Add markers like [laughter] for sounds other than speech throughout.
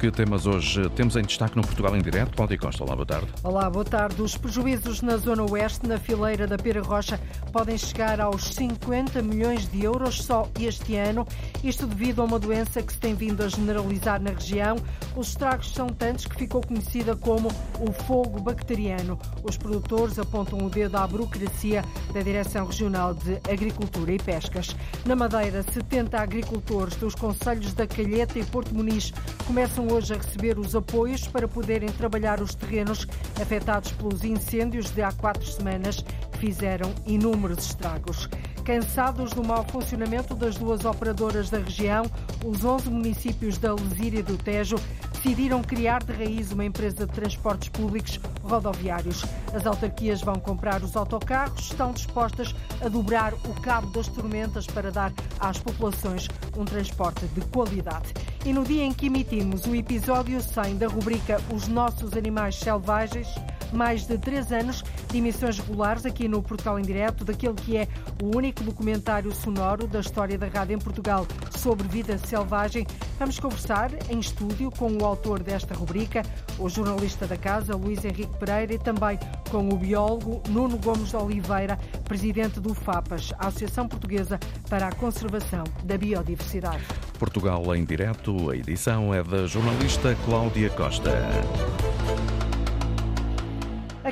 Que temas hoje temos em destaque no Portugal em Direto? Cláudia Costa, olá, boa tarde. Olá, boa tarde. Os prejuízos na Zona Oeste, na fileira da Pera Rocha, podem chegar aos 50 milhões de euros só este ano. Isto devido a uma doença que se tem vindo a generalizar na região. Os estragos são tantos que ficou conhecida como o fogo bacteriano. Os produtores apontam o dedo à burocracia da Direção Regional de Agricultura e Pescas. Na Madeira, 70 agricultores dos Conselhos da Calheta e Porto Muniz começam hoje a receber os apoios para poderem trabalhar os terrenos afetados pelos incêndios de há quatro semanas que fizeram inúmeros estragos. Cansados do mau funcionamento das duas operadoras da região, os 11 municípios da Lesíria e do Tejo decidiram criar de raiz uma empresa de transportes públicos rodoviários. As autarquias vão comprar os autocarros, estão dispostas a dobrar o cabo das tormentas para dar às populações um transporte de qualidade. E no dia em que emitimos o episódio 100 da rubrica Os Nossos Animais Selvagens, mais de três anos de emissões regulares aqui no Portugal em Direto, daquele que é o único documentário sonoro da história da rádio em Portugal sobre vida selvagem. Vamos conversar em estúdio com o autor desta rubrica, o jornalista da casa, Luís Henrique Pereira, e também com o biólogo Nuno Gomes de Oliveira, presidente do FAPAS, a Associação Portuguesa para a Conservação da Biodiversidade. Portugal em Direto, a edição é da jornalista Cláudia Costa.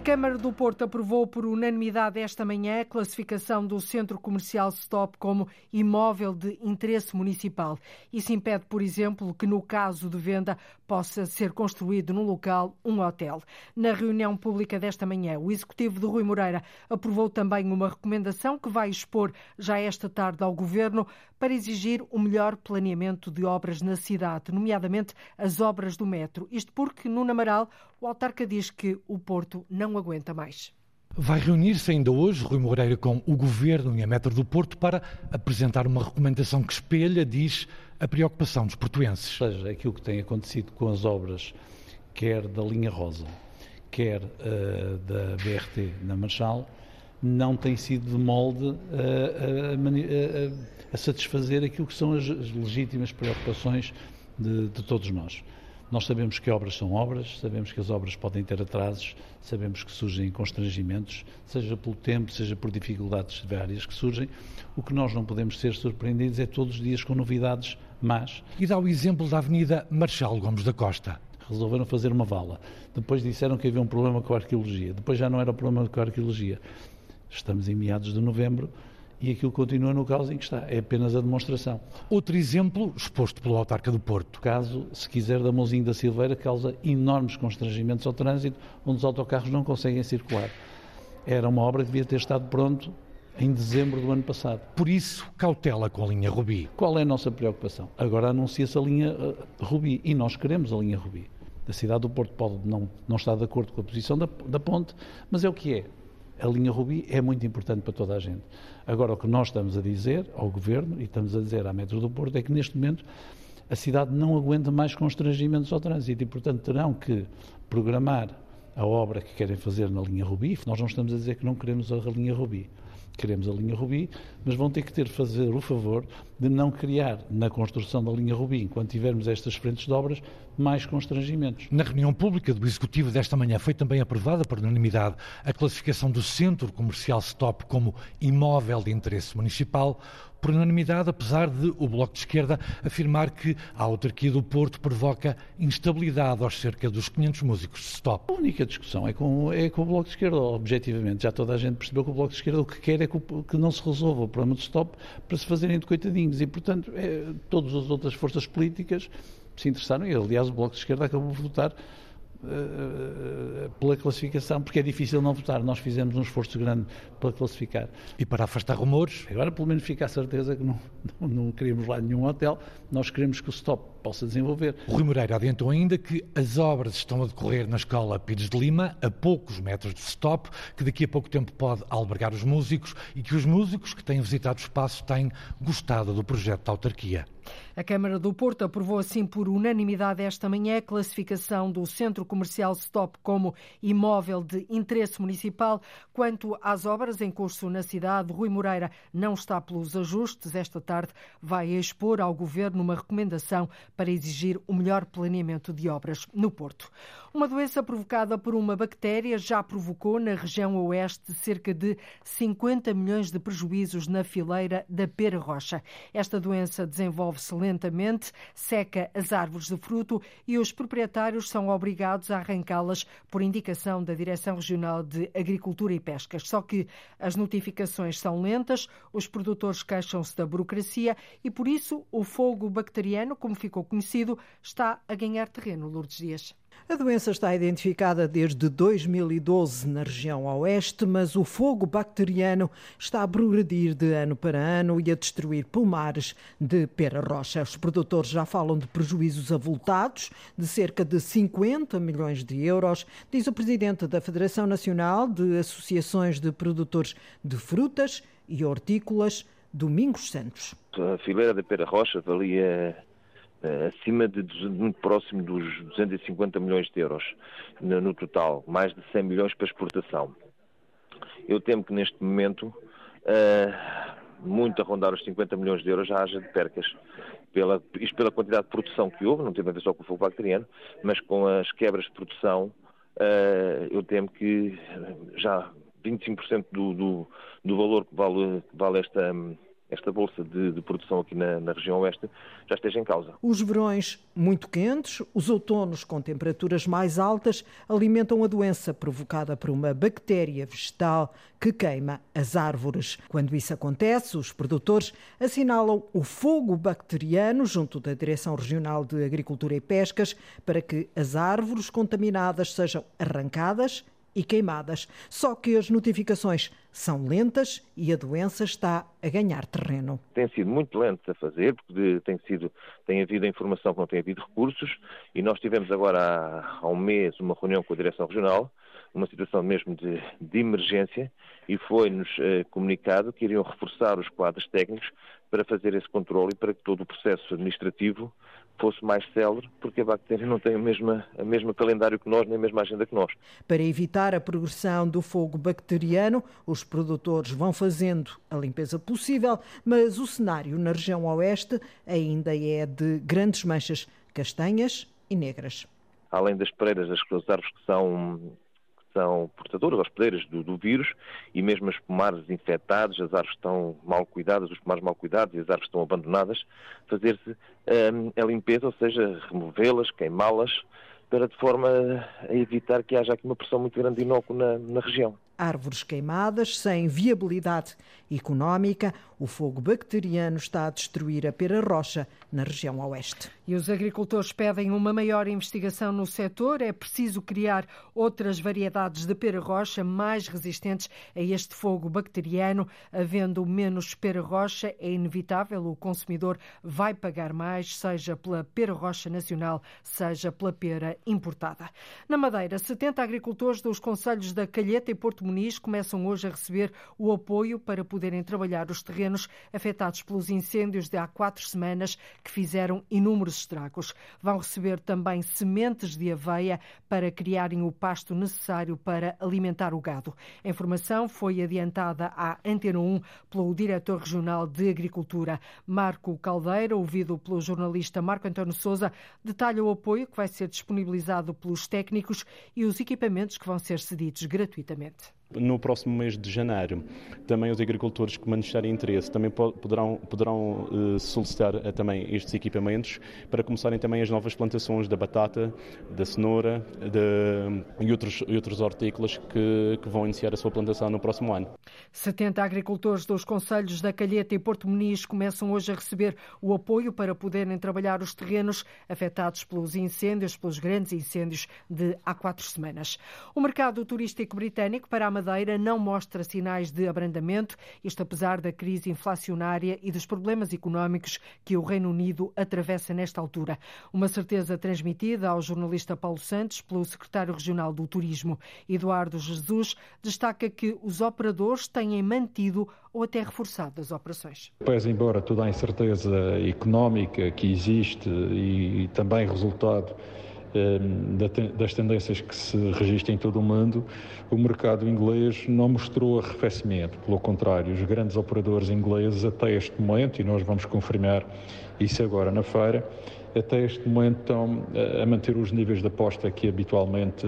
Câmara do Porto aprovou por unanimidade esta manhã a classificação do Centro Comercial Stop como imóvel de interesse municipal. Isso impede, por exemplo, que no caso de venda possa ser construído no local um hotel. Na reunião pública desta manhã, o executivo de Rui Moreira aprovou também uma recomendação que vai expor já esta tarde ao Governo para exigir o melhor planeamento de obras na cidade, nomeadamente as obras do metro. Isto porque, no Namaral, o autarca diz que o Porto não aguenta mais. Vai reunir-se ainda hoje Rui Moreira com o Governo e a Metro do Porto para apresentar uma recomendação que espelha, diz, a preocupação dos portuenses. Ou seja, aquilo que tem acontecido com as obras, quer da linha Rosa, quer uh, da BRT na Marchal, não tem sido de molde a, a, a, satisfazer aquilo que são as, as legítimas preocupações de, de todos nós. Nós sabemos que obras são obras, sabemos que as obras podem ter atrasos, sabemos que surgem constrangimentos, seja pelo tempo, seja por dificuldades várias que surgem. O que nós não podemos ser surpreendidos é todos os dias com novidades más. E dá o exemplo da Avenida Marchal Gomes da Costa. Resolveram fazer uma vala. Depois disseram que havia um problema com a arqueologia. Depois já não era o problema com a arqueologia. Estamos em meados de novembro e aquilo continua no caos em que está. É apenas a demonstração. Outro exemplo exposto pelo autarca do Porto. O caso, se quiser, da Mãozinho da Silveira, causa enormes constrangimentos ao trânsito, onde os autocarros não conseguem circular. Era uma obra que devia ter estado pronto em dezembro do ano passado. Por isso, cautela com a linha Rubi. Qual é a nossa preocupação? Agora anuncia-se a linha uh, Rubi e nós queremos a linha Rubi. A cidade do Porto pode não, não estar de acordo com a posição da, da ponte, mas é o que é a linha Rubi é muito importante para toda a gente. Agora, o que nós estamos a dizer ao Governo e estamos a dizer à Metro do Porto é que neste momento a cidade não aguenta mais constrangimentos ao trânsito e, portanto, terão que programar a obra que querem fazer na linha Rubi. Nós não estamos a dizer que não queremos a linha Rubi queremos a linha Rubi, mas vão ter que ter fazer o favor de não criar na construção da linha Rubi, enquanto tivermos estas frentes de obras, mais constrangimentos. Na reunião pública do Executivo desta manhã foi também aprovada por unanimidade a classificação do Centro Comercial Stop como imóvel de interesse municipal, por unanimidade, apesar de o Bloco de Esquerda afirmar que a autarquia do Porto provoca instabilidade aos cerca dos 500 músicos de stop. A única discussão é com, é com o Bloco de Esquerda, objetivamente. Já toda a gente percebeu que o Bloco de Esquerda o que quer é que, que não se resolva o problema do stop para se fazerem de coitadinhos e, portanto, é, todas as outras forças políticas se interessaram e, aliás, o Bloco de Esquerda acabou por votar pela classificação, porque é difícil não votar. Nós fizemos um esforço grande para classificar. E para afastar rumores? Agora, pelo menos, fica a certeza que não, não, não queremos lá nenhum hotel, nós queremos que o stop possa desenvolver. O Rui Moreira adiantou ainda que as obras estão a decorrer na escola Pires de Lima, a poucos metros de stop, que daqui a pouco tempo pode albergar os músicos e que os músicos que têm visitado o espaço têm gostado do projeto da autarquia. A Câmara do Porto aprovou assim por unanimidade esta manhã a classificação do Centro Comercial Stop como imóvel de interesse municipal. Quanto às obras em curso na cidade, Rui Moreira não está pelos ajustes. Esta tarde vai expor ao Governo uma recomendação para exigir o melhor planeamento de obras no Porto. Uma doença provocada por uma bactéria já provocou na região oeste cerca de 50 milhões de prejuízos na fileira da pera rocha. Esta doença desenvolve-se lentamente, seca as árvores de fruto e os proprietários são obrigados a arrancá-las por indicação da Direção Regional de Agricultura e Pescas. Só que as notificações são lentas, os produtores queixam-se da burocracia e, por isso, o fogo bacteriano, como ficou conhecido, está a ganhar terreno, Lourdes Dias. A doença está identificada desde 2012 na região oeste, mas o fogo bacteriano está a progredir de ano para ano e a destruir pomares de pera rocha. Os produtores já falam de prejuízos avultados de cerca de 50 milhões de euros, diz o presidente da Federação Nacional de Associações de Produtores de Frutas e Hortícolas, Domingos Santos. A fileira da pera rocha valia acima de, muito próximo dos 250 milhões de euros no, total, mais de 100 milhões para exportação. Eu temo que neste momento, uh, muito a rondar os 50 milhões de euros, já haja de percas. Pela, isto pela quantidade de produção que houve, não tem a ver só com o fogo bacteriano, mas com as quebras de produção, uh, eu temo que já 25% do, do, do valor que vale, vale esta esta bolsa de, de produção aqui na, na, região oeste já esteja em causa. Os verões muito quentes, os outonos com temperaturas mais altas alimentam a doença provocada por uma bactéria vegetal que queima as árvores. Quando isso acontece, os produtores assinalam o fogo bacteriano junto da Direção Regional de Agricultura e Pescas para que as árvores contaminadas sejam arrancadas e queimadas. Só que as notificações são lentas e a doença está a ganhar terreno. Tem sido muito lento a fazer, porque tem, sido, tem havido informação que não tem havido recursos, e nós tivemos agora há, há um mês uma reunião com a Direção Regional, uma situação mesmo de, de emergência, e foi-nos eh, comunicado que iriam reforçar os quadros técnicos para fazer esse controle e para que todo o processo administrativo fosse mais célere, porque a bactéria não tem o mesmo, a calendário que nós, nem a mesma agenda que nós. Para evitar a progressão do fogo bacteriano, os produtores vão fazendo a limpeza possível, mas o cenário na região oeste ainda é de grandes manchas castanhas e negras. Além das pereiras, as árvores que são são portadoras, hospedeiras do, do, vírus, e mesmo as pomares infectadas, as árvores estão mal cuidadas, os pomares mal cuidados e as árvores estão abandonadas, fazer-se um, a limpeza, ou seja, removê-las, queimá-las, para de forma a evitar que haja aqui uma pressão muito grande de inócuo na, na região árvores queimadas, sem viabilidade económica. O fogo bacteriano está a destruir a pera rocha na região oeste. E os agricultores pedem uma maior investigação no setor. É preciso criar outras variedades de pera rocha mais resistentes a este fogo bacteriano. Havendo menos pera rocha, é inevitável o consumidor vai pagar mais, seja pela pera rocha nacional, seja pela pera importada. Na Madeira, 70 agricultores dos conselhos da Calheta e Porto Muniz começam hoje a receber o apoio para poderem trabalhar os terrenos afetados pelos incêndios de há quatro semanas que fizeram inúmeros estragos. Vão receber também sementes de aveia para criarem o pasto necessário para alimentar o gado. A informação foi adiantada à Antena 1 pelo diretor regional de Agricultura, Marco Caldeira, ouvido pelo jornalista Marco António Souza, detalha o apoio que vai ser disponibilizado pelos técnicos e os equipamentos que vão ser cedidos gratuitamente. No próximo mês de janeiro, também os agricultores que manifestarem interesse também poderão, poderão uh, solicitar uh, também estes equipamentos para começarem também as novas plantações da batata, da cenoura de, e, outros, e outros hortícolas que, que vão iniciar a sua plantação no próximo ano. 70 agricultores dos Conselhos da Calheta e Porto Muniz começam hoje a receber o apoio para poderem trabalhar os terrenos afetados pelos incêndios, pelos grandes incêndios de há quatro semanas. O mercado turístico britânico para a Madeira não mostra sinais de abrandamento, isto apesar da crise inflacionária e dos problemas económicos que o Reino Unido atravessa nesta altura. Uma certeza transmitida ao jornalista Paulo Santos pelo secretário regional do Turismo. Eduardo Jesus destaca que os operadores têm mantido ou até reforçado as operações. Pese embora toda a incerteza económica que existe e também resultado das tendências que se registram em todo o mundo, o mercado inglês não mostrou arrefecimento. Pelo contrário, os grandes operadores ingleses, até este momento, e nós vamos confirmar isso agora na feira, até este momento estão a manter os níveis de aposta que habitualmente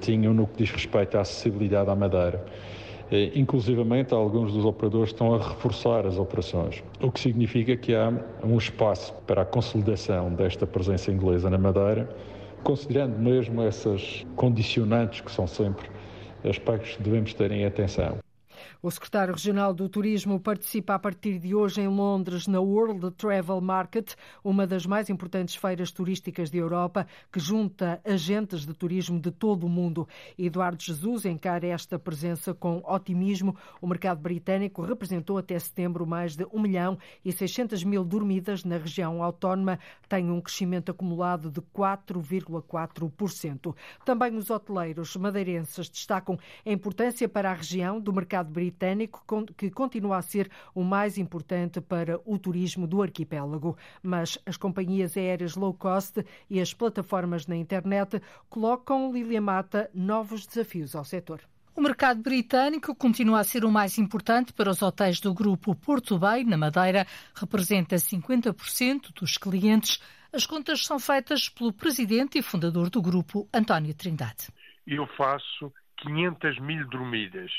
tinham no que diz respeito à acessibilidade à Madeira. Inclusivamente, alguns dos operadores estão a reforçar as operações, o que significa que há um espaço para a consolidação desta presença inglesa na Madeira, considerando mesmo essas condicionantes que são sempre aspectos que devemos ter em atenção. O secretário regional do Turismo participa a partir de hoje em Londres na World Travel Market, uma das mais importantes feiras turísticas de Europa, que junta agentes de turismo de todo o mundo. Eduardo Jesus encara esta presença com otimismo. O mercado britânico representou até setembro mais de 1 milhão e 600 mil dormidas na região autónoma, tem um crescimento acumulado de 4,4%. Também os hoteleiros madeirenses destacam a importância para a região do mercado britânico britânico, que continua a ser o mais importante para o turismo do arquipélago. Mas as companhias aéreas low cost e as plataformas na internet colocam, Lilia Mata, novos desafios ao setor. O mercado britânico continua a ser o mais importante para os hotéis do grupo Porto Bay, na Madeira, representa 50% dos clientes. As contas são feitas pelo presidente e fundador do grupo, António Trindade. Eu faço 500 mil dormidas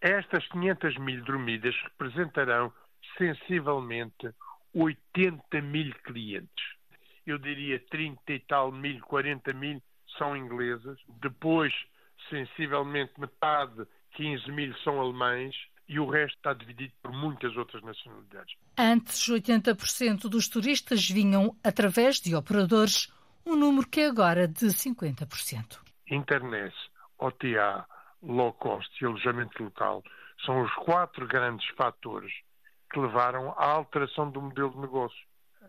estas 500 mil dormidas representarão sensivelmente 80 mil clientes. Eu diria 30 e tal mil, 40 mil são ingleses. Depois, sensivelmente metade, 15 mil são alemães e o resto está dividido por muitas outras nacionalidades. Antes, 80% dos turistas vinham através de operadores, um número que é agora de 50%. Internet, OTA, low cost e alojamento local são os quatro grandes fatores que levaram à alteração do modelo de negócio.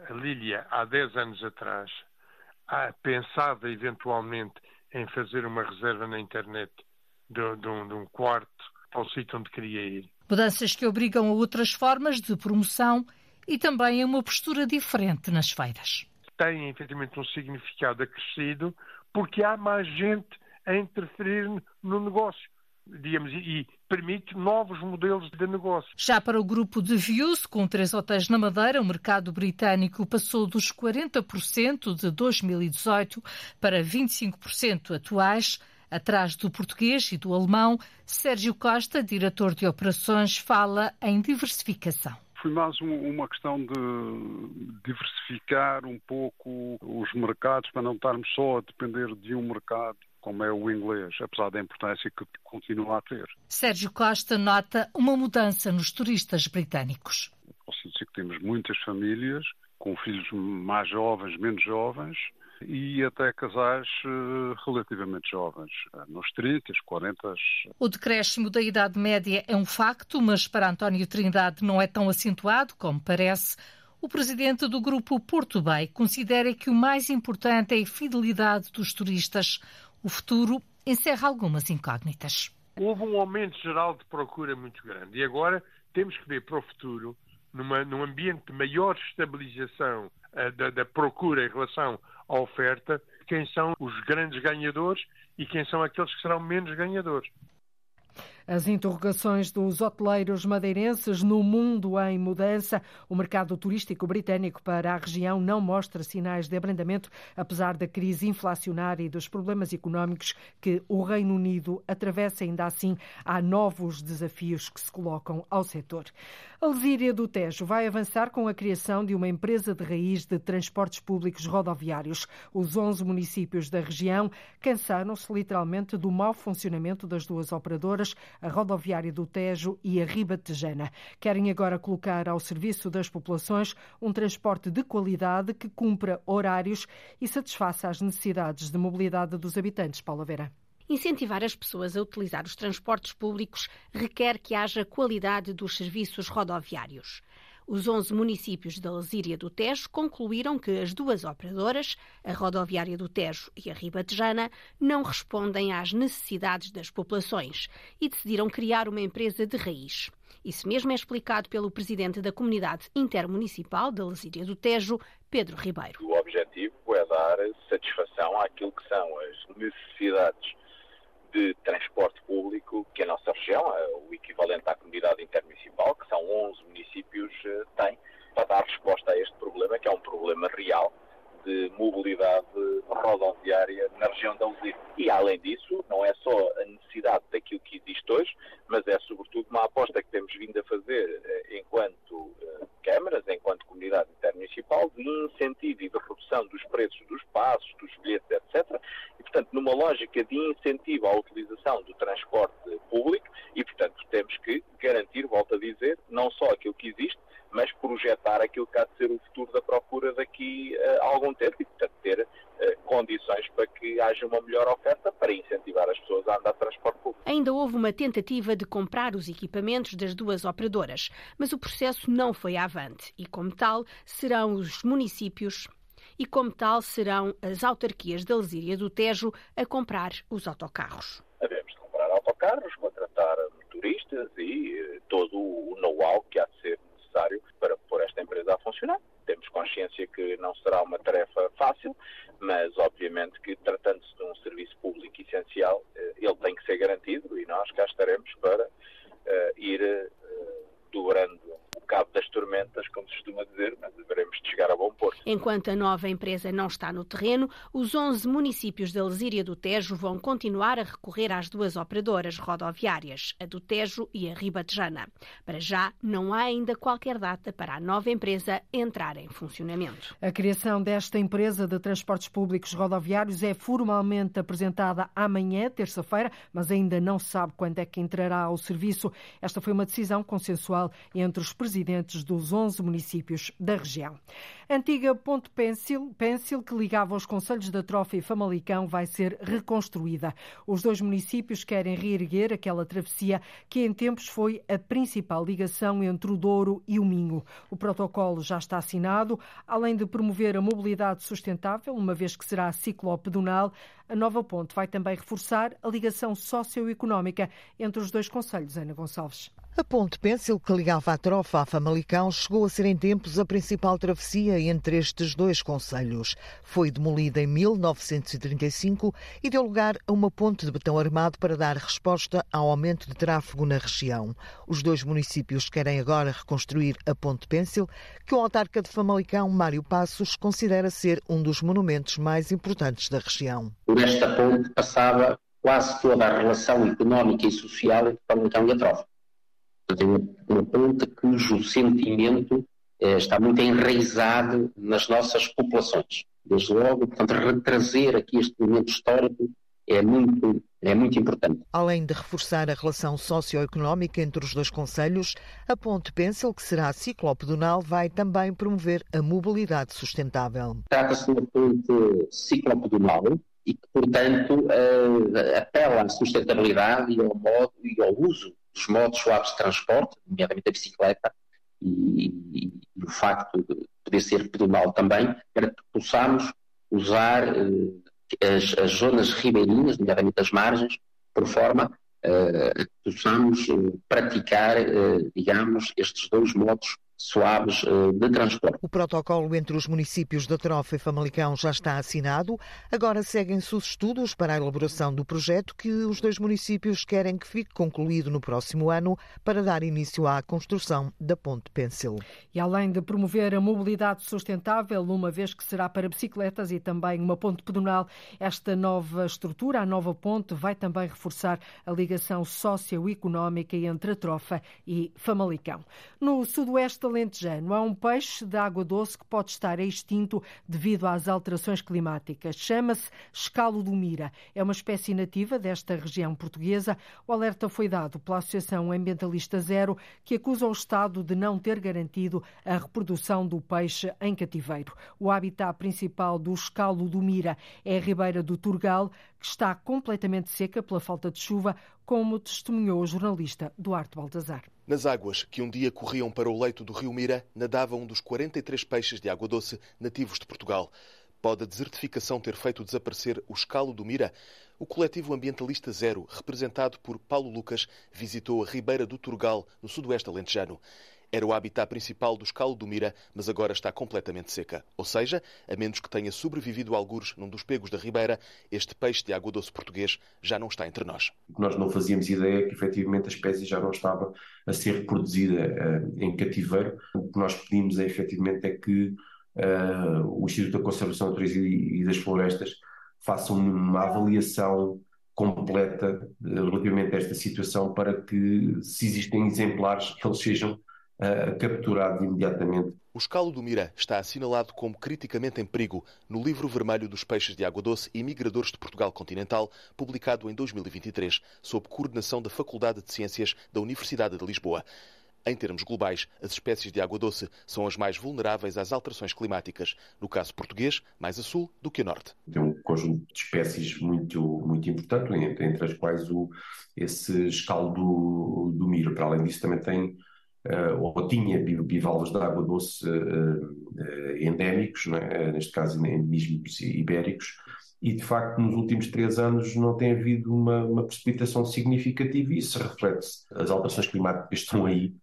A Lília, há 10 anos atrás, pensava eventualmente em fazer uma reserva na internet de, de, um, de um quarto ao sítio onde queria ir. Mudanças que obrigam a outras formas de promoção e também a uma postura diferente nas feiras. Tem efetivamente um significado acrescido porque há mais gente a interferir no negócio. Digamos, e permite novos modelos de negócio. Já para o grupo de Views, com três hotéis na Madeira, o mercado britânico passou dos 40% de 2018 para 25% atuais. Atrás do português e do alemão, Sérgio Costa, diretor de operações, fala em diversificação foi mais uma questão de diversificar um pouco os mercados para não estarmos só a depender de um mercado como é o inglês, apesar da importância que continua a ter. Sérgio Costa nota uma mudança nos turistas britânicos. Posso dizer que temos muitas famílias com filhos mais jovens, menos jovens, e até casais uh, relativamente jovens, uh, nos 30, 40. O decréscimo da idade média é um facto, mas para António Trindade não é tão acentuado como parece. O presidente do grupo Porto Bay considera que o mais importante é a fidelidade dos turistas. O futuro encerra algumas incógnitas. Houve um aumento geral de procura muito grande e agora temos que ver para o futuro, numa, num ambiente de maior estabilização uh, da, da procura em relação à oferta, quem são os grandes ganhadores e quem são aqueles que serão menos ganhadores. As interrogações dos hoteleiros madeirenses no mundo em mudança. O mercado turístico britânico para a região não mostra sinais de abrandamento, apesar da crise inflacionária e dos problemas económicos que o Reino Unido atravessa. Ainda assim, há novos desafios que se colocam ao setor. A Lesíria do Tejo vai avançar com a criação de uma empresa de raiz de transportes públicos rodoviários. Os 11 municípios da região cansaram-se literalmente do mau funcionamento das duas operadoras, a rodoviária do Tejo e a Ribatejana. Querem agora colocar ao serviço das populações um transporte de qualidade que cumpra horários e satisfaça as necessidades de mobilidade dos habitantes. Paula Vera. Incentivar as pessoas a utilizar os transportes públicos requer que haja qualidade dos serviços rodoviários. Os 11 municípios da Lesíria do Tejo concluíram que as duas operadoras, a Rodoviária do Tejo e a Ribatejana, não respondem às necessidades das populações e decidiram criar uma empresa de raiz. Isso mesmo é explicado pelo presidente da Comunidade Intermunicipal da Lesíria do Tejo, Pedro Ribeiro. O objetivo é dar satisfação àquilo que são as necessidades de transporte público que a nossa região, é o equivalente à comunidade intermunicipal, que são 11 municípios, eh, tem, para dar resposta a este problema, que é um problema real de mobilidade rodoviária na região da Alzira. E, além disso, não é só a necessidade daquilo que existe hoje, mas é, sobretudo, uma aposta que temos vindo a fazer eh, enquanto eh, câmaras, enquanto comunidade intermunicipal, de incentivo e de redução dos preços dos passos, dos bilhetes, etc. E, portanto, numa lógica de incentivo à utilização do transporte público e, portanto, temos que garantir, volto a dizer, não só aquilo que existe, mas projetar aquilo que há de ser o futuro da procura daqui a algum tempo e, portanto, ter condições para que haja uma melhor oferta para incentivar as pessoas a andar de transporte público. Ainda houve uma tentativa de comprar os equipamentos das duas operadoras, mas o processo não foi avante e, como tal, serão os municípios e, como tal, serão as autarquias da Lesíria do Tejo a comprar os autocarros. Havemos de comprar autocarros, contratar motoristas e eh, todo o know-how que há de ser necessário para pôr esta empresa a funcionar. Temos consciência que não será uma tarefa fácil, mas obviamente que tratando-se de um serviço público essencial, eh, ele tem que ser garantido e nós cá estaremos para uh, ir uh, dobrando o cabo das tormentas, como se costuma dizer, mas veremos de chegar a bom porto. Enquanto a nova empresa não está no terreno, os 11 municípios da Lesíria do Tejo vão continuar a recorrer às duas operadoras rodoviárias, a do Tejo e a Ribatejana. Para já, não há ainda qualquer data para a nova empresa entrar em funcionamento. A criação desta empresa de transportes públicos rodoviários é formalmente apresentada amanhã, terça-feira, mas ainda não se sabe quando é que entrará ao serviço. Esta foi uma decisão consensual entre os presidentes dos 11 municípios da região. A antiga Ponte Pêncil, Pêncil, que ligava os conselhos da Trofa e Famalicão, vai ser reconstruída. Os dois municípios querem reerguer aquela travessia que em tempos foi a principal ligação entre o Douro e o Minho. O protocolo já está assinado, além de promover a mobilidade sustentável, uma vez que será ciclopedonal, a nova ponte vai também reforçar a ligação socioeconómica entre os dois conselhos, Ana Gonçalves. A ponte Pêncil, que ligava a Trofa a Famalicão, chegou a ser em tempos a principal travessia entre estes dois conselhos. Foi demolida em 1935 e deu lugar a uma ponte de betão armado para dar resposta ao aumento de tráfego na região. Os dois municípios querem agora reconstruir a ponte Pêncil, que o autarca de Famalicão, Mário Passos, considera ser um dos monumentos mais importantes da região. Por esta ponte passava quase toda a relação económica e social entre Famalicão e a Trofa uma ponte cujo sentimento eh, está muito enraizado nas nossas populações. Desde logo, portanto, retrazer aqui este momento histórico é muito, é muito importante. Além de reforçar a relação socioeconómica entre os dois conselhos, a Ponte Pencil, que será ciclopedonal, vai também promover a mobilidade sustentável. Trata-se de uma ponte ciclopedonal e que, portanto, uh, apela à sustentabilidade e ao modo e ao uso dos modos suaves de transporte, nomeadamente a bicicleta, e, e, e, o facto de poder ser pedonal também, para que possamos usar eh, as, as, zonas ribeirinhas, nomeadamente as margens, por forma eh, que possamos eh, praticar, digamos, estes dois modos suaves eh, de transporte. O protocolo entre os municípios da Trofa e Famalicão já está assinado. Agora seguem-se os estudos para a elaboração do projeto que os dois municípios querem que fique concluído no próximo ano para dar início à construção da Ponte Pencil. E além de promover a mobilidade sustentável, uma vez que será para bicicletas e também uma ponte pedonal, esta nova estrutura, a nova ponte, vai também reforçar a ligação socioeconómica entre a Trofa e Famalicão. No sudoeste alentejano há um peixe de água doce que pode estar extinto devido às alterações climáticas. Chama-se escalo do mira. É uma espécie nativa desta região portuguesa. O alerta foi dado pela Associação Ambientalista Zero, que acusa o Estado de não ter garantido a reprodução do peixe em cativeiro. O habitat principal do escalo do mira é a ribeira do Turgal, que está completamente seca pela falta de chuva, como testemunhou o jornalista Duarte Baltazar. Nas águas que um dia corriam para o leito do rio Mira, nadava um dos 43 peixes de água doce nativos de Portugal. Pode a desertificação ter feito desaparecer o escalo do Mira? O coletivo ambientalista Zero, representado por Paulo Lucas, visitou a Ribeira do Turgal, no sudoeste alentejano. Era o habitat principal do escalo do Mira, mas agora está completamente seca. Ou seja, a menos que tenha sobrevivido algures num dos pegos da Ribeira, este peixe de água doce português já não está entre nós. Nós não fazíamos ideia que efetivamente a espécie já não estava a ser reproduzida uh, em cativeiro. O que nós pedimos é, efetivamente é que uh, o Instituto da Conservação da Natureza e das Florestas faça uma avaliação completa relativamente a esta situação para que, se existem exemplares, que eles sejam uh, capturados imediatamente. O escalo do Mira está assinalado como criticamente em perigo no Livro Vermelho dos Peixes de Água Doce e Migradores de Portugal Continental, publicado em 2023, sob coordenação da Faculdade de Ciências da Universidade de Lisboa. Em termos globais, as espécies de água doce são as mais vulneráveis às alterações climáticas. No caso português, mais a sul do que a norte. Tem um conjunto de espécies muito, muito importante, entre as quais o, esse escaldo do, milho. Para além disso, também tem uh, ou tinha bivalves de água doce uh, uh, endémicos, é? neste caso endemismos ibéricos, e de facto nos últimos três anos não tem havido uma, uma precipitação significativa e isso reflete-se. As alterações climáticas estão aí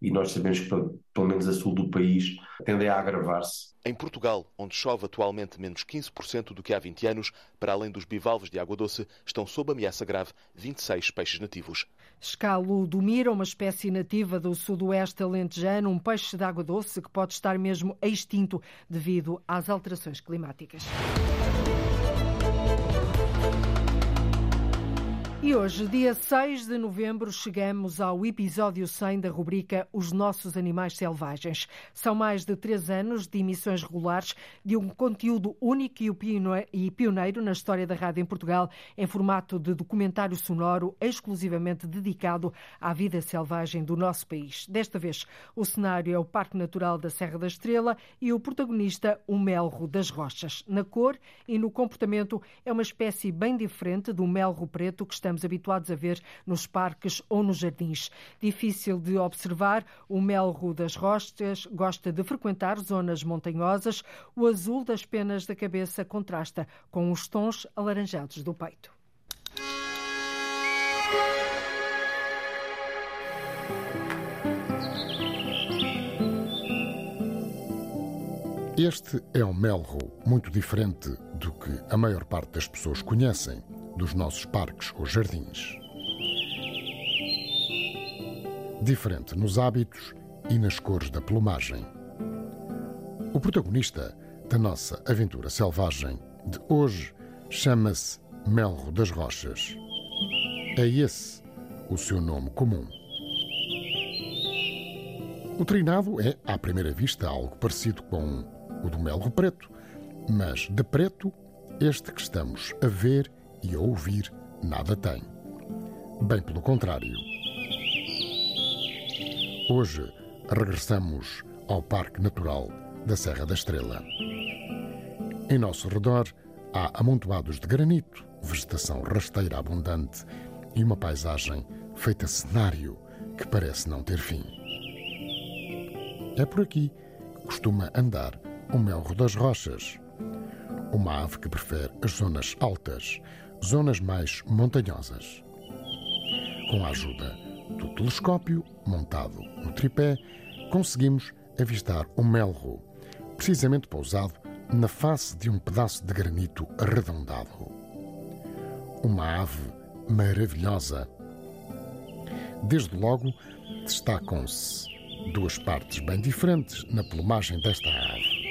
e nós sabemos que, pelo menos a sul do país, tendem a agravar-se. Em Portugal, onde chove atualmente menos 15% do que há 20 anos, para além dos bivalves de água doce, estão sob ameaça grave 26 peixes nativos. Escalo do Mira, uma espécie nativa do sudoeste alentejano, um peixe de água doce que pode estar mesmo extinto devido às alterações climáticas. E hoje, dia 6 de novembro, chegamos ao episódio 100 da rubrica Os Nossos Animais Selvagens. São mais de três anos de emissões regulares de um conteúdo único e pioneiro na história da rádio em Portugal, em formato de documentário sonoro exclusivamente dedicado à vida selvagem do nosso país. Desta vez, o cenário é o Parque Natural da Serra da Estrela e o protagonista, o melro das rochas. Na cor e no comportamento, é uma espécie bem diferente do melro preto que estamos estamos habituados a ver nos parques ou nos jardins. Difícil de observar, o melro das rostas gosta de frequentar zonas montanhosas. O azul das penas da cabeça contrasta com os tons alaranjados do peito. Este é um melro muito diferente do que a maior parte das pessoas conhecem dos nossos parques ou jardins. Diferente nos hábitos e nas cores da plumagem. O protagonista da nossa aventura selvagem de hoje chama-se Melro das Rochas. É esse o seu nome comum. O trinado é, à primeira vista, algo parecido com o do melro preto, mas de preto, este que estamos a ver e a ouvir nada tem. Bem pelo contrário. Hoje regressamos ao Parque Natural da Serra da Estrela. Em nosso redor há amontoados de granito, vegetação rasteira abundante e uma paisagem feita cenário que parece não ter fim. É por aqui que costuma andar o melro das rochas, uma ave que prefere as zonas altas, zonas mais montanhosas. Com a ajuda do telescópio montado no tripé, conseguimos avistar o melro, precisamente pousado na face de um pedaço de granito arredondado. Uma ave maravilhosa. Desde logo, destacam-se duas partes bem diferentes na plumagem desta ave.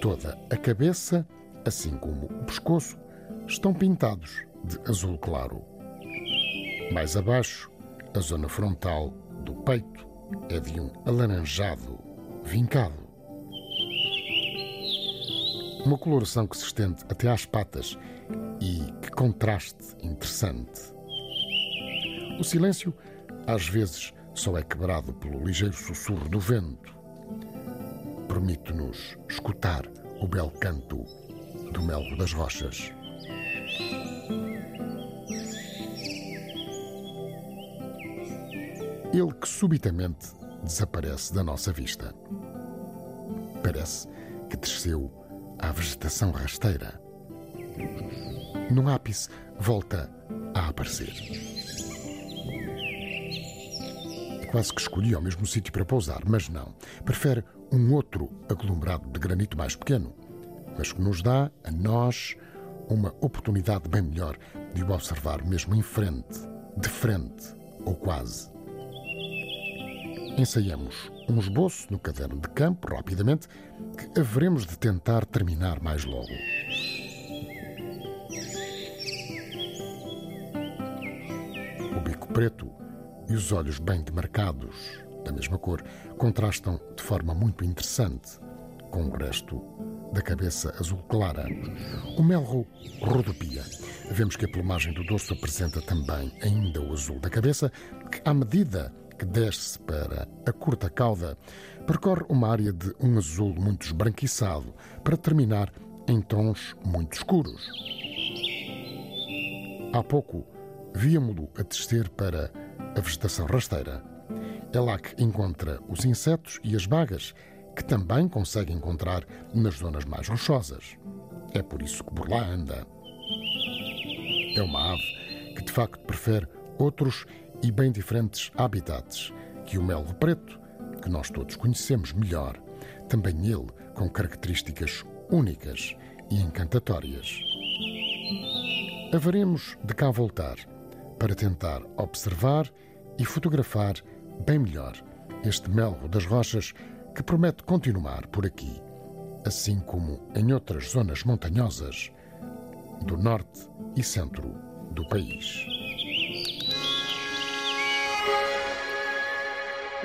Toda a cabeça, assim como o pescoço, estão pintados de azul claro. Mais abaixo, a zona frontal do peito é de um alaranjado vincado. Uma coloração que se estende até às patas e que contraste interessante. O silêncio, às vezes, só é quebrado pelo ligeiro sussurro do vento. Permite-nos escutar o belo canto do melro das rochas. Ele que subitamente desaparece da nossa vista. Parece que desceu à vegetação rasteira. No ápice, volta a aparecer. Quase que escolhi o mesmo sítio para pousar, mas não. Prefere um outro aglomerado de granito mais pequeno, mas que nos dá, a nós, uma oportunidade bem melhor de o observar mesmo em frente, de frente ou quase. Ensaiamos um esboço no caderno de campo, rapidamente, que haveremos de tentar terminar mais logo. bico preto e os olhos bem demarcados, da mesma cor, contrastam de forma muito interessante com o resto da cabeça azul clara. O melro rodopia. Vemos que a plumagem do dorso apresenta também ainda o azul da cabeça, que, à medida que desce para a curta cauda, percorre uma área de um azul muito esbranquiçado, para terminar em tons muito escuros. Há pouco, víamo-lo a descer para a vegetação rasteira. É lá que encontra os insetos e as bagas, que também consegue encontrar nas zonas mais rochosas. É por isso que por lá anda. É uma ave que de facto prefere outros e bem diferentes habitats que o melro preto, que nós todos conhecemos melhor, também ele com características únicas e encantatórias. Haveremos de cá voltar para tentar observar e fotografar bem melhor este melro das rochas que promete continuar por aqui, assim como em outras zonas montanhosas do norte e centro do país.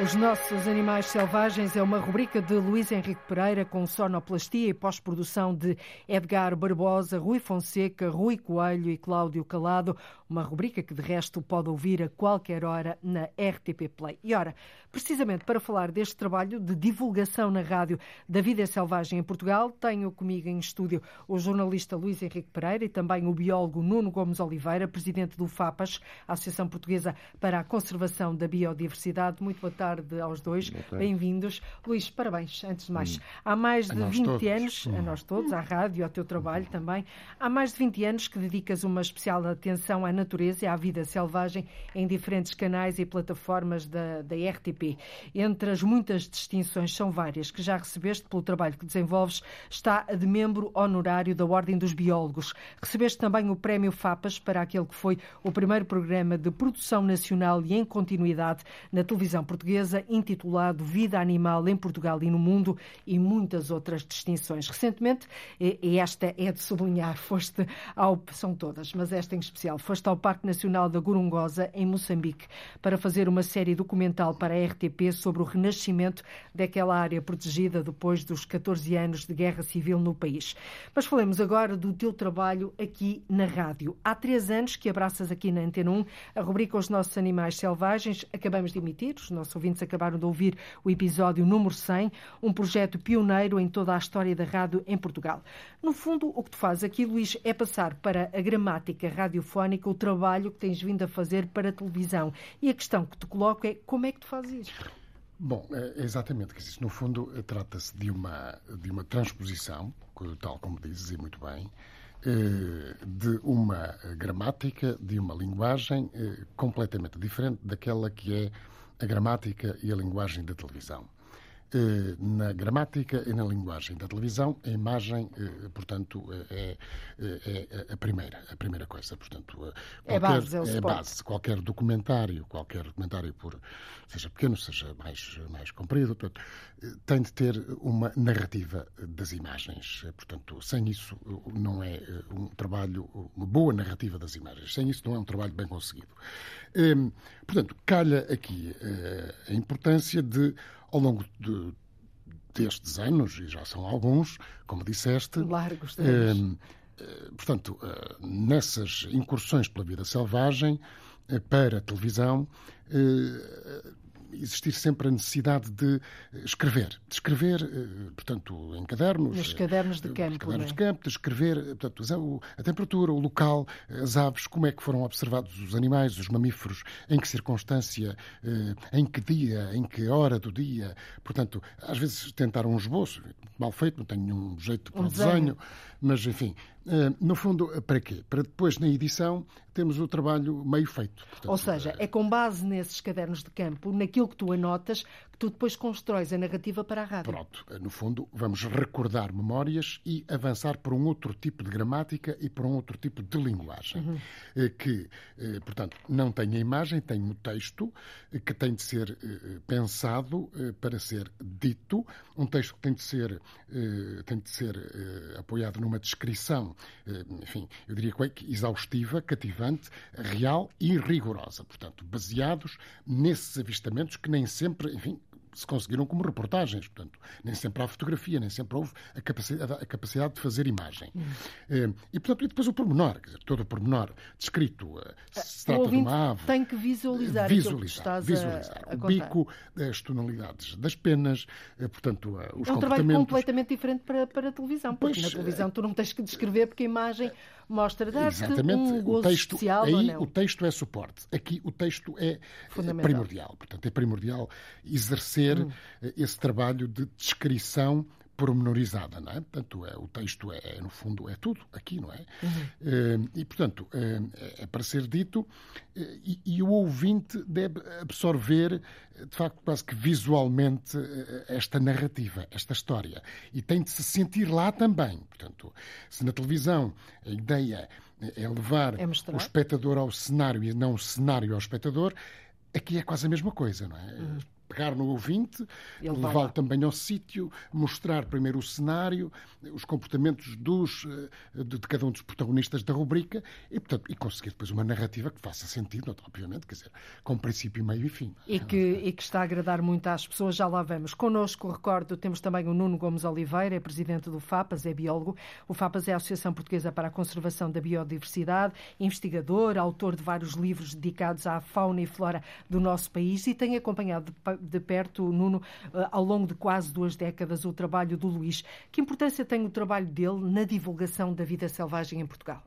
Os Nossos Animais Selvagens é uma rubrica de Luís Henrique Pereira com sonoplastia e pós-produção de Edgar Barbosa, Rui Fonseca, Rui Coelho e Cláudio Calado. Uma rubrica que, de resto, pode ouvir a qualquer hora na RTP Play. E ora, precisamente para falar deste trabalho de divulgação na rádio da vida selvagem em Portugal, tenho comigo em estúdio o jornalista Luís Henrique Pereira e também o biólogo Nuno Gomes Oliveira, presidente do FAPAS, Associação Portuguesa para a Conservação da Biodiversidade. Muito boa tarde tarde aos dois. Bem-vindos. Luís, parabéns, antes de mais. Hum. Há mais de 20 todos. anos, hum. a nós todos, à rádio, ao teu trabalho também, há mais de 20 anos que dedicas uma especial atenção à natureza e à vida selvagem em diferentes canais e plataformas da, da RTP. Entre as muitas distinções, são várias, que já recebeste pelo trabalho que desenvolves, está a de membro honorário da Ordem dos Biólogos. Recebeste também o Prémio FAPAS para aquele que foi o primeiro programa de produção nacional e em continuidade na televisão portuguesa portuguesa intitulado Vida Animal em Portugal e no Mundo e muitas outras distinções. Recentemente, e esta é de sublinhar, [laughs] foste ao, são todas, mas esta em especial, foste ao Parque Nacional da Gorongosa, em Moçambique, para fazer uma série documental para a RTP sobre o renascimento daquela área protegida depois dos 14 anos de guerra civil no país. Mas falemos agora do teu trabalho aqui na rádio. Há três anos que abraças aqui na Antena 1 a rubrica Os Nossos Animais Selvagens. Acabamos de emitir, os nossos ouvintes acabaram de ouvir o episódio número 100, um projeto pioneiro em toda a história da rádio em Portugal. No fundo, o que tu fazes aqui, Luís, é passar para a gramática radiofónica o trabalho que tens vindo a fazer para a televisão. E a questão que te coloco é como é que tu fazes isto? Bom, é exatamente. No fundo, trata-se de uma, de uma transposição, tal como dizes, e muito bem, eh, de uma gramática, de uma linguagem eh, completamente diferente daquela que é a gramática e a linguagem da televisão. Eh, na gramática e na linguagem da televisão, a imagem, eh, portanto, é, é, é, a primeira, a primeira coisa. Portanto, qualquer, é base, é, é base. Qualquer documentário, qualquer documentário, por, seja pequeno, seja mais, mais comprido, portanto, tem de ter uma narrativa das imagens. Portanto, sem isso não é um trabalho, uma boa narrativa das imagens. Sem isso não é um trabalho bem conseguido. Portanto, calha aqui a importância de ao longo de, destes anos, e já são alguns, como disseste. Largos anos. Eh, eh, portanto, eh, nessas incursões pela vida selvagem, para a televisão, existir sempre a necessidade de escrever. De escrever, eh, portanto, em cadernos. Nos cadernos de campo. cadernos é? de campo, de escrever portanto, a temperatura, o local, as aves, como é que foram observados os animais, os mamíferos, em que circunstância, eh, em que dia, em que hora do dia. Portanto, às vezes tentaram um esboço, mal feito, não tenho nenhum jeito para um o desenho, desenho mas enfim, eh, no fundo, para quê? Para depois, na edição, temos o trabalho meio feito. Portanto, Ou seja, é com base nesses cadernos de campo, naquilo que tu anotas, tu depois constróis a narrativa para a rádio. Pronto. No fundo, vamos recordar memórias e avançar para um outro tipo de gramática e para um outro tipo de linguagem. Uhum. Eh, que, eh, portanto, não tem a imagem, tem o texto, que tem de ser pensado para ser dito, um texto que tem de ser, tem de ser apoiado numa descrição enfim, eu diria que exaustiva, cativante, real e rigorosa. Portanto, baseados nesses avistamentos que nem sempre, enfim, se conseguiram como reportagens. Portanto, nem sempre há fotografia, nem sempre houve a capacidade, a capacidade de fazer imagem. Hum. E, portanto, e depois o pormenor, quer dizer, todo o pormenor descrito. Eh, se trata de uma ave. Tem que visualizar, visualizar, visualizar a, a o bico, as tonalidades das penas, eh, portanto, os É um trabalho completamente diferente para, para a televisão, porque pois, na televisão tu não tens que descrever, porque a imagem mostra dar-te um gozo o texto, especial aí, ou não. o texto é suporte. Aqui o texto é primordial. Portanto, é primordial exercer hum. esse trabalho de descrição pormenorizada, não é? Portanto, é, o texto é, é, no fundo, é tudo aqui, não é? Uhum. E, portanto, é, é, para ser dito e, e, o ouvinte deve absorver, de facto, quase que visualmente esta narrativa, esta história. E tem de se sentir lá também. Portanto, se na televisão a ideia é levar é o espectador ao cenário e não o cenário ao espectador, aqui é quase a mesma coisa, não é? Uhum pegar no ouvinte, levá-lo também ao sítio, mostrar primeiro o cenário, os comportamentos dos, eh, de, cada um dos protagonistas da rubrica e, portanto, e conseguir depois uma narrativa que faça sentido, obviamente, quer dizer, com princípio, meio e fim. E que, e que está a agradar muito às pessoas, já lá vamos. Connosco, recordo, temos também o Nuno Gomes Oliveira, é presidente do FAPAS, é biólogo. O FAPAS é a Associação Portuguesa para a Conservação da Biodiversidade, investigador, autor de vários livros dedicados à fauna e flora do nosso país e tem acompanhado de perto, Nuno, eh, ao longo de quase duas décadas, o trabalho do Luís. Que importância tem o trabalho dele na divulgação da vida selvagem em Portugal?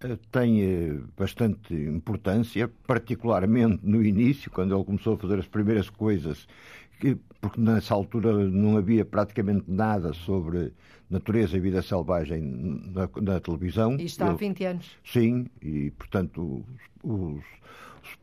Eh, tem eh, bastante importância, particularmente no início, quando ele começou a fazer as primeiras coisas, que, porque nessa altura não havia praticamente nada sobre natureza e vida selvagem na, na televisão. E está há 20 anos. Sim, e portanto os os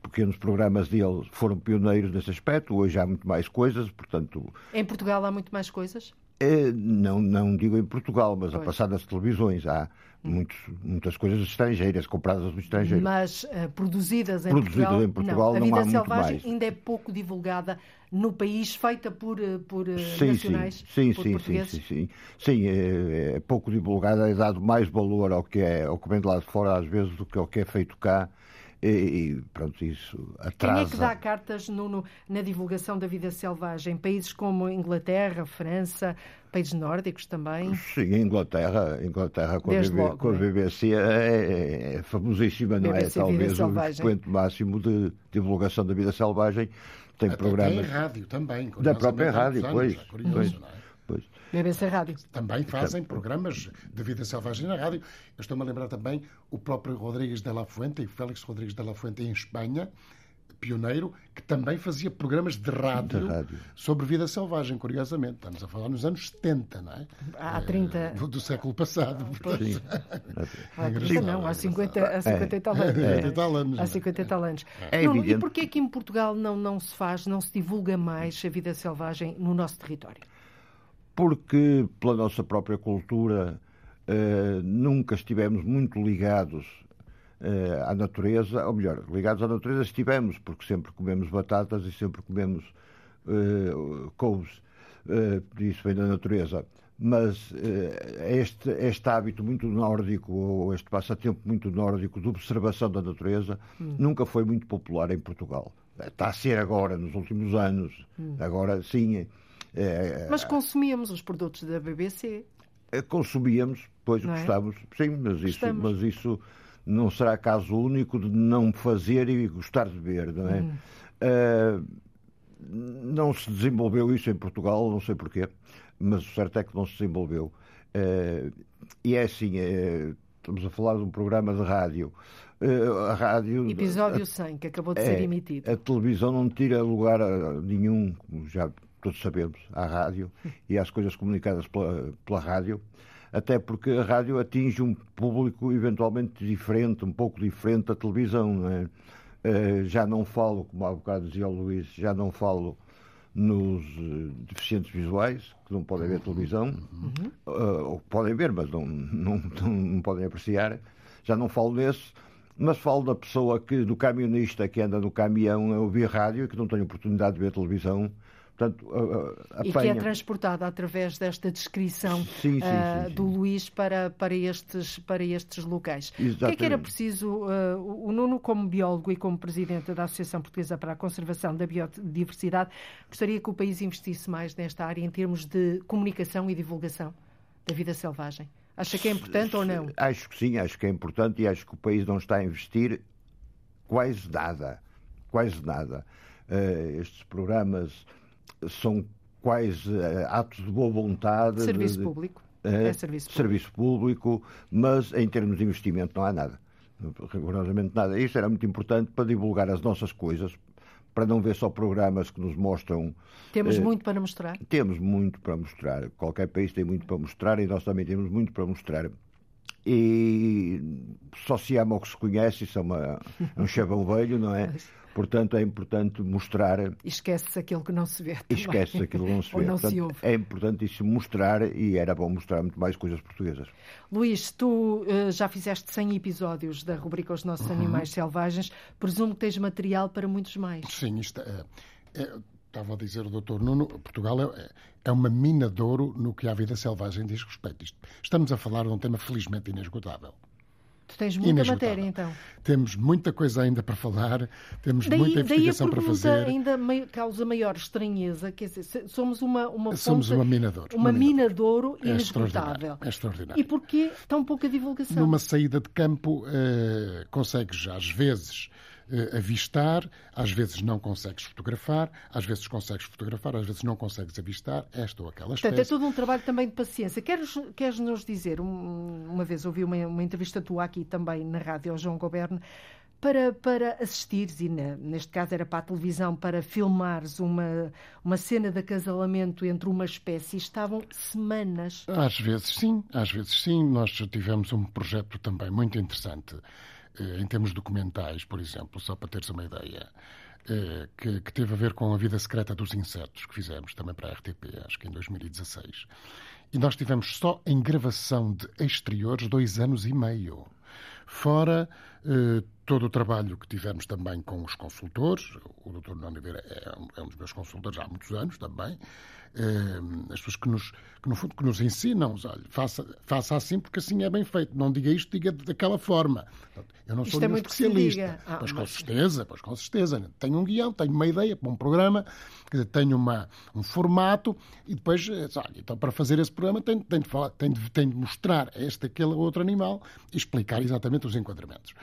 pequenos programas dele foram pioneiros nesse aspecto. Hoje há muito mais coisas, portanto. Em Portugal há muito mais coisas? É, não, não digo em Portugal, mas pois. a passar nas televisões há hum. muitos, muitas coisas estrangeiras, compradas no estrangeiro. Mas uh, produzidas em produzidas Portugal, em Portugal não. não, a vida selvagem ainda é pouco divulgada no país, feita por, eh, por sim, nacionais, sim, por sim, portugueses? Sim, sim, sim. sim é, é, pouco divulgada, é dado mais valor ao que, é, ao que vem de lá de fora, às vezes, do que ao que é feito cá. E, pronto, isso atrasa. Quem é que dá cartas no, no, na divulgação da vida selvagem? Países como Inglaterra, França, países nórdicos também? Sim, Inglaterra, Inglaterra com, Desde a, BB, logo, com a né? BBC é, é famosíssima, não BBC é? Talvez o expoente máximo de divulgação da vida selvagem. Tem Até programas. Tem rádio também. Da própria rádio, muitos pois. anos, é curioso, não é? BBC Rádio. Também fazem programas de vida selvagem na rádio. Eu estou-me a lembrar também o próprio Rodrigues de la Fuente, e Félix Rodrigues de la Fuente em Espanha, pioneiro, que também fazia programas de rádio, De rádio. sobre vida selvagem, curiosamente. Estamos a falar nos anos 70, não é? Há 30. Eh, Do, do século passado. portanto. Sim. Há 30 não, há 50, há 50 e tal anos. É. 50 e tal anos, Há não é? 50 e tal anos. É evidente. E porquê que em Portugal não, não se faz, não se divulga mais a vida selvagem no nosso território? Porque pela nossa própria cultura eh, nunca estivemos muito ligados eh, à natureza, ou melhor, ligados à natureza estivemos, porque sempre comemos batatas e sempre comemos eh, couves, eh, isso vem da natureza. Mas eh, este, este hábito muito nórdico, ou este passatempo muito nórdico de observação da natureza, Hum. nunca foi muito popular em Portugal. Está a ser agora, nos últimos anos. Hum. Agora, sim. Eh, Mas consumíamos os produtos da BBC. eh, consumíamos, pois Não é? gostávamos, sim, mas isso, mas isso não será caso único de não fazer e gostar de ver, não é? Hum. Eh, não se desenvolveu isso em Portugal, não sei porquê, mas o certo é que não se desenvolveu. Eh, e é assim, eh, estamos a falar de um programa de rádio. Eh, a rádio. Episódio 100, que acabou de É, ser emitido. A televisão não tira lugar a nenhum, como já todos sabemos, à rádio e às coisas comunicadas pela, pela rádio, até porque a rádio atinge um público eventualmente diferente, um pouco diferente da televisão. não é? Eh, já não falo, como há bocado dizia o Luís, já não falo nos eh, deficientes visuais, que não podem ver televisão, eh, ou podem ver, mas não, não, não, não podem apreciar. Já não falo nesse, mas falo da pessoa que, do camionista que anda no caminhão a ouvir rádio e que não tem oportunidade de ver televisão, Portanto, apanha... E que é transportada através desta descrição sim, sim, sim, do Luís para, para, estes, para estes locais. Exatamente. O que é que era preciso, uh, o Nuno, como biólogo e como presidente da Associação Portuguesa para a Conservação da Biodiversidade, gostaria que o país investisse mais nesta área em termos de comunicação e divulgação da vida selvagem? Acha que é importante ou não? Acho que sim, acho que é importante e acho que o país não está a investir quase nada. Quase nada. Uh, estes programas são quase uh, atos de boa vontade. Serviço de, público. Uh, é serviço público. Serviço público, mas em termos de investimento não há nada. Rigorosamente nada. Isto era muito importante para divulgar as nossas coisas, para não ver só programas que nos mostram. Temos eh, muito para mostrar? Temos muito para mostrar. Qualquer país tem muito para mostrar e nós também temos muito para mostrar. E só se ama o que se conhece, isso é, uma, é um chavão velho, não é? [laughs] Portanto, é importante mostrar. Esquece-se aquilo que não se vê. Esquece-se aquilo que não se [laughs] vê. Ou não Portanto, se ouve. É importante isso mostrar e era bom mostrar muito mais coisas portuguesas. Luís, tu uh, já fizeste 100 episódios da rubrica Os Nossos uhum. Animais Selvagens. Presumo que tens material para muitos mais. Sim, isto é, é, estava a dizer o doutor Nuno, Portugal é, é uma mina de ouro no que a vida selvagem diz respeito. Estamos a falar de um tema felizmente inesgotável. Tu tens muita matéria, então. Temos muita coisa ainda para falar, temos daí, muita investigação para fazer. ainda causa maior estranheza, quer dizer, somos uma, uma Somos fonte, uma mina de ouro. Uma, uma mina de ouro é inesgotável. É extraordinário. E porquê tão pouca divulgação? Numa saída de campo, eh, consegues, às vezes, uh, avistar, às vezes não consegues fotografar, às vezes consegues fotografar, às vezes não consegues avistar esta ou aquela espécie. Portanto, é todo um trabalho também de paciência. Queres, queres nos dizer, um, uma vez ouvi uma, uma entrevista tua aqui também na rádio ao João Goberno, para, para assistires, e na, neste caso era para a televisão, para filmares uma, uma cena de acasalamento entre uma espécie, estavam semanas. Às vezes sim, às vezes sim. Nós tivemos um projeto também muito interessante eh, em termos documentais, por exemplo, só para teres uma ideia, eh, que, que, teve a ver com a vida secreta dos insetos, que fizemos também para a RTP, acho que em 2016. E nós tivemos só em gravação de exteriores dois anos e meio. Fora eh, todo o trabalho que tivemos também com os consultores, o Dr. Nuno Oliveira é, é um dos meus consultores há muitos anos também, eh, as pessoas que nos, que no fundo, que nos ensinam, olha, faça, faça assim porque assim é bem feito, não diga isto, diga daquela forma. Eu não sou é nenhum especialista. Ah, pois mas... com certeza, pois com certeza. Tenho um guião, tenho uma ideia para um programa, tenho uma, um formato e depois, eh, olha, então para fazer esse programa tenho, tenho, de, falar, tenho, de, tenho de mostrar este, aquele outro animal e explicar exatamente os enquadramentos.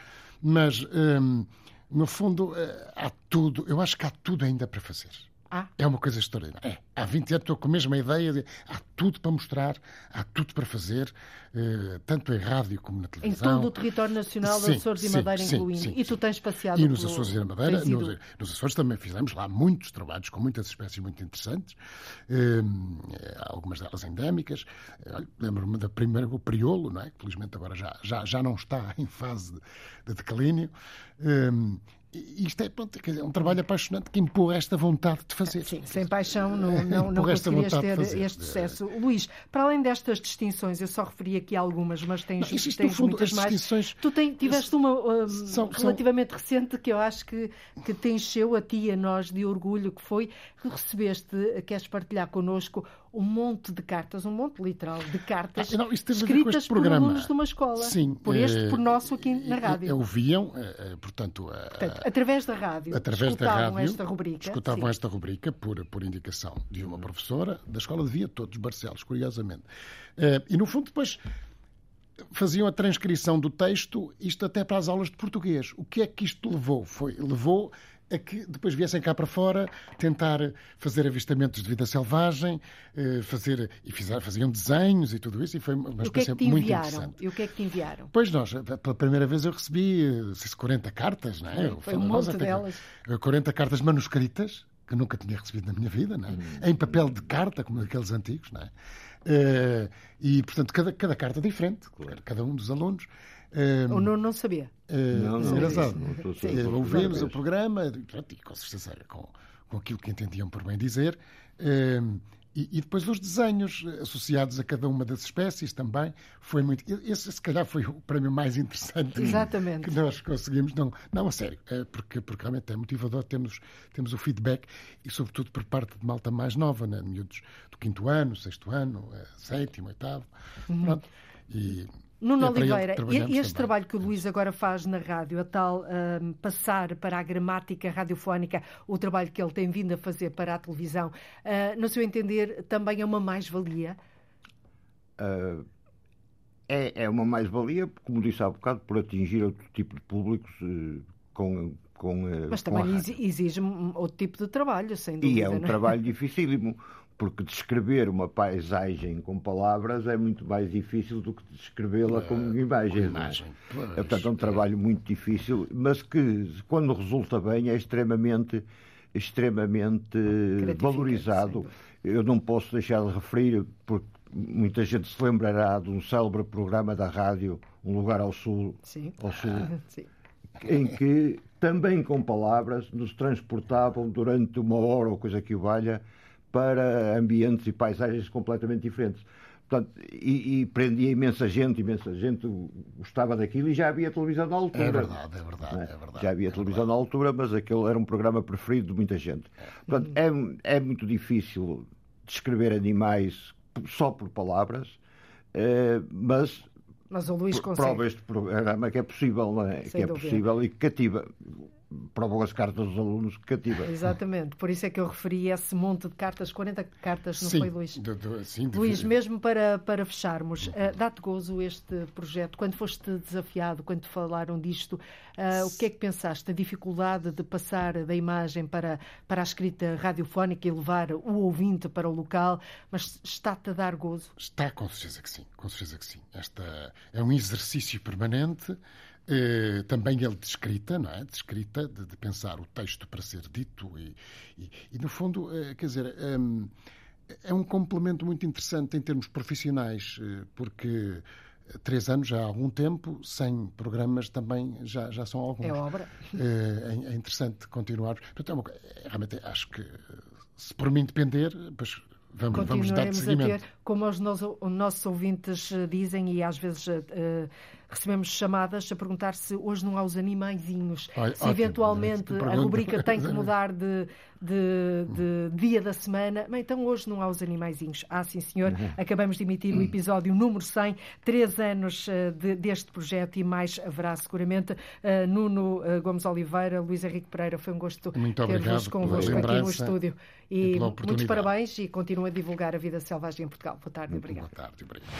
Mas, hum, no fundo, eh, há tudo, eu acho que há tudo ainda para fazer. Ah. É uma coisa extraordinária. É. Há 20 anos estou com a mesma ideia de há tudo para mostrar, há tudo para fazer, eh, tanto em rádio como na televisão. Em todo o território nacional, sim, Açores e Madeira sim, incluindo. Sim, e tu tens passeado E nos Açores e na Madeira, nos, nos, Açores também fizemos lá muitos trabalhos com muitas espécies muito interessantes, eh, algumas delas endémicas. Lembro-me da primeira, o priolo, não é? que felizmente agora já, já, já não está [laughs] em fase de, de declínio. Eh, isto é, pronto, é um trabalho apaixonante que empurra esta vontade de fazer. Sim, sem paixão não, [laughs] não, não conseguirias ter este sucesso. Luís, para além destas distinções, eu só referi aqui algumas, mas tens, não, isto, tens fundo, muitas mais. Tu tem, tiveste uma um, são, relativamente são... recente que eu acho que, que te encheu a ti e a nós de orgulho, que foi que recebeste, queres partilhar connosco, um monte de cartas, um monte literal de cartas ah, não, escritas por alunos de uma escola. Sim. Por este, por nosso aqui na rádio. Ouviam, portanto, portanto através da rádio. Através da rádio. esta rubrica. Escutavam sim. esta rubrica por, por indicação de uma professora da escola de Via Todos, Barcelos, curiosamente. E, no fundo, depois faziam a transcrição do texto, isto até para as aulas de português. O que é que isto levou? Foi, levou a que depois viessem cá para fora tentar fazer avistamentos de vida selvagem, eh, fazer e fizer, faziam desenhos e tudo isso, e foi uma experiência é muito interessante. E o que é que te enviaram? Pois nós, pela primeira vez eu recebi 40 eh, cartas, não é? Foi, foi um monte delas. 40 cartas manuscritas, que nunca tinha recebido na minha vida, não é? Hum. em papel de carta, como aqueles antigos, não é? Uh, e, portanto, cada, cada carta diferente, claro. cada um dos alunos. Uh, o Nuno não sabia. Uh, não, não, engraçado. Não, ouvimos o programa, e com certeza com, com aquilo que entendiam por bem dizer, E, e, depois os desenhos associados a cada uma das espécies também foi muito. Esse, se calhar, foi o prémio mais interessante Exatamente. que nós conseguimos. Não, não a sério, é porque, porque realmente é motivador. Temos, temos o feedback e, sobretudo, por parte de malta mais nova, né? miúdos do quinto ano, sexto ano, é, sétimo, oitavo. Uhum. Pronto. E Nuno é Oliveira, e este trabalho que o Luís agora faz na rádio, a tal um, passar para a gramática radiofónica, o trabalho que ele tem vindo a fazer para a televisão, uh, no seu entender, também é uma mais-valia? Uh, é, é uma mais-valia, como disse há bocado, por atingir outro tipo de públicos uh, com, com, Mas com também exige outro tipo de trabalho, sem dúvida. E é um é? trabalho dificílimo porque descrever uma paisagem com palavras é muito mais difícil do que descrevê-la com imagem. É? imagem. É, portanto, é um trabalho muito difícil, mas que, quando resulta bem, é extremamente, extremamente valorizado. Eu não posso deixar de referir, porque muita gente se lembrará de um célebre programa da rádio, Um Lugar ao Sul, Sim. Ao sul [laughs] Sim. em que, também com palavras, nos transportavam durante uma hora ou coisa que o valha para ambientes e paisagens completamente diferentes. Portanto, e, e, prendia imensa gente, imensa gente gostava daquilo e já havia televisão na altura. É verdade, é verdade, é? é verdade. Já havia é televisão verdade. na altura, mas aquele era um programa preferido de muita gente. Portanto, é, é muito difícil descrever animais só por palavras, eh, mas mas o Luís consegue. Prova este programa que é possível, não é? Sem que é dúvida. possível e que cativa provam as cartas dos alunos que cativa. Exatamente, por isso é que eu referi esse monte de cartas, 40 cartas, não sim, foi, Luís? De, de, sim, de... Luís, mesmo para, para fecharmos, uh, dá-te gozo este projeto? Quando foste desafiado, quando falaram disto, uh, o que é que pensaste? A dificuldade de passar da imagem para, para a escrita radiofónica e levar o ouvinte para o local, mas está-te a dar gozo? Está, com certeza que sim, com certeza que sim. Esta é um exercício permanente eh, também ele de escrita, não é? De escrita, de, de pensar o texto para ser dito e, e, e no fundo, eh, quer dizer, um, é um complemento muito interessante em termos profissionais, eh, porque três anos já há algum tempo, sem programas também já, já são alguns. É obra. É, é interessante continuar. Portanto, é realmente acho que se por mim depender, pois Vamos, vamos dar seguimento. Como os nossos, os nossos ouvintes dizem, e às vezes uh, recebemos chamadas a perguntar se hoje não há os animaizinhos, Ai, se eventualmente a rubrica tem que [laughs] mudar de, de, de, dia da semana. Bem, então hoje não há os animaizinhos. Ah, sim, senhor. Uhum. Acabamos de emitir o episódio número 100, três anos uh, de, deste projeto e mais haverá seguramente. Uh, Nuno Gomes Oliveira, Luís Henrique Pereira, foi um gosto ter-vos convosco aqui no estúdio. E, e muitos parabéns e continuem a divulgar a vida selvagem em Portugal. Boa tarde, obrigado. Boa tarde, obrigado.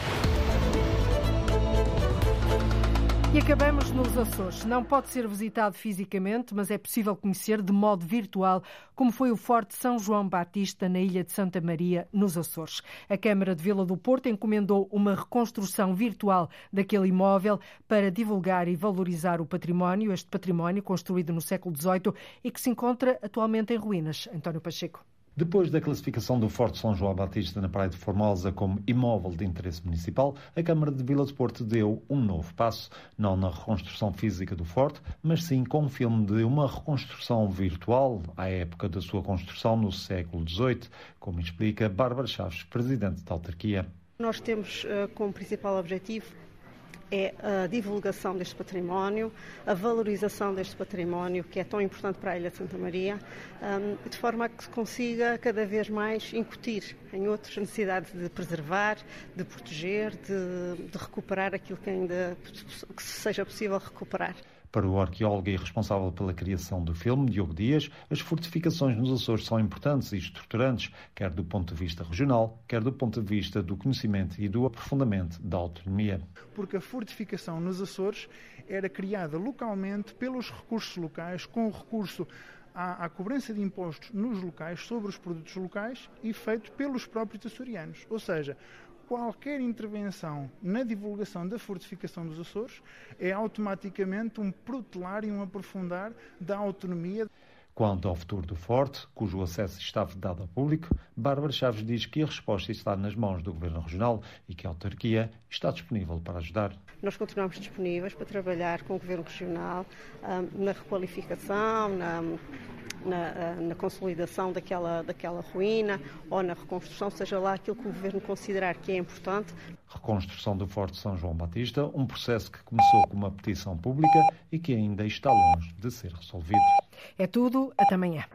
E acabamos nos Açores. Não pode ser visitado fisicamente, mas é possível conhecer de modo virtual como foi o Forte São João Batista na ilha de Santa Maria, nos Açores. A Câmara de Vila do Porto encomendou uma reconstrução virtual daquele imóvel para divulgar e valorizar o património, este património construído no século XVIII e que se encontra atualmente em ruínas. António Pacheco. Depois da classificação do Forte São João Batista na Praia de Formosa como imóvel de interesse municipal, a Câmara de Vila de Porto deu um novo passo, não na reconstrução física do forte, mas sim com um filme de uma reconstrução virtual à época da sua construção no século XVIII, como explica Bárbara Chaves, presidente da autarquia. Nós temos uh, como principal objetivo é a divulgação deste património, a valorização deste património, que é tão importante para a Ilha de Santa Maria, um, de forma a que se consiga cada vez mais incutir em outros a necessidade de preservar, de proteger, de, de recuperar aquilo que ainda que seja possível recuperar. Para o arqueólogo e responsável pela criação do filme, Diogo Dias, as fortificações nos Açores são importantes e estruturantes, quer do ponto de vista regional, quer do ponto de vista do conhecimento e do aprofundamento da autonomia. Porque a fortificação nos Açores era criada localmente pelos recursos locais, com o recurso à, à, cobrança de impostos nos locais sobre os produtos locais e feito pelos próprios açorianos. Ou seja, qualquer intervenção na divulgação da fortificação dos Açores é automaticamente um protelar e um aprofundar da autonomia. Quanto ao futuro do Forte, cujo acesso está vedado ao público, Bárbara Chaves diz que a resposta está nas mãos do Governo Regional e que a autarquia está disponível para ajudar. Nós continuamos disponíveis para trabalhar com o Governo Regional um, na requalificação, na na, na, consolidação daquela, daquela ruína ou na reconstrução, seja lá aquilo que o Governo considerar que é importante. Reconstrução do Forte São João Batista, um processo que começou com uma petição pública e que ainda está longe de ser resolvido. É tudo, até amanhã.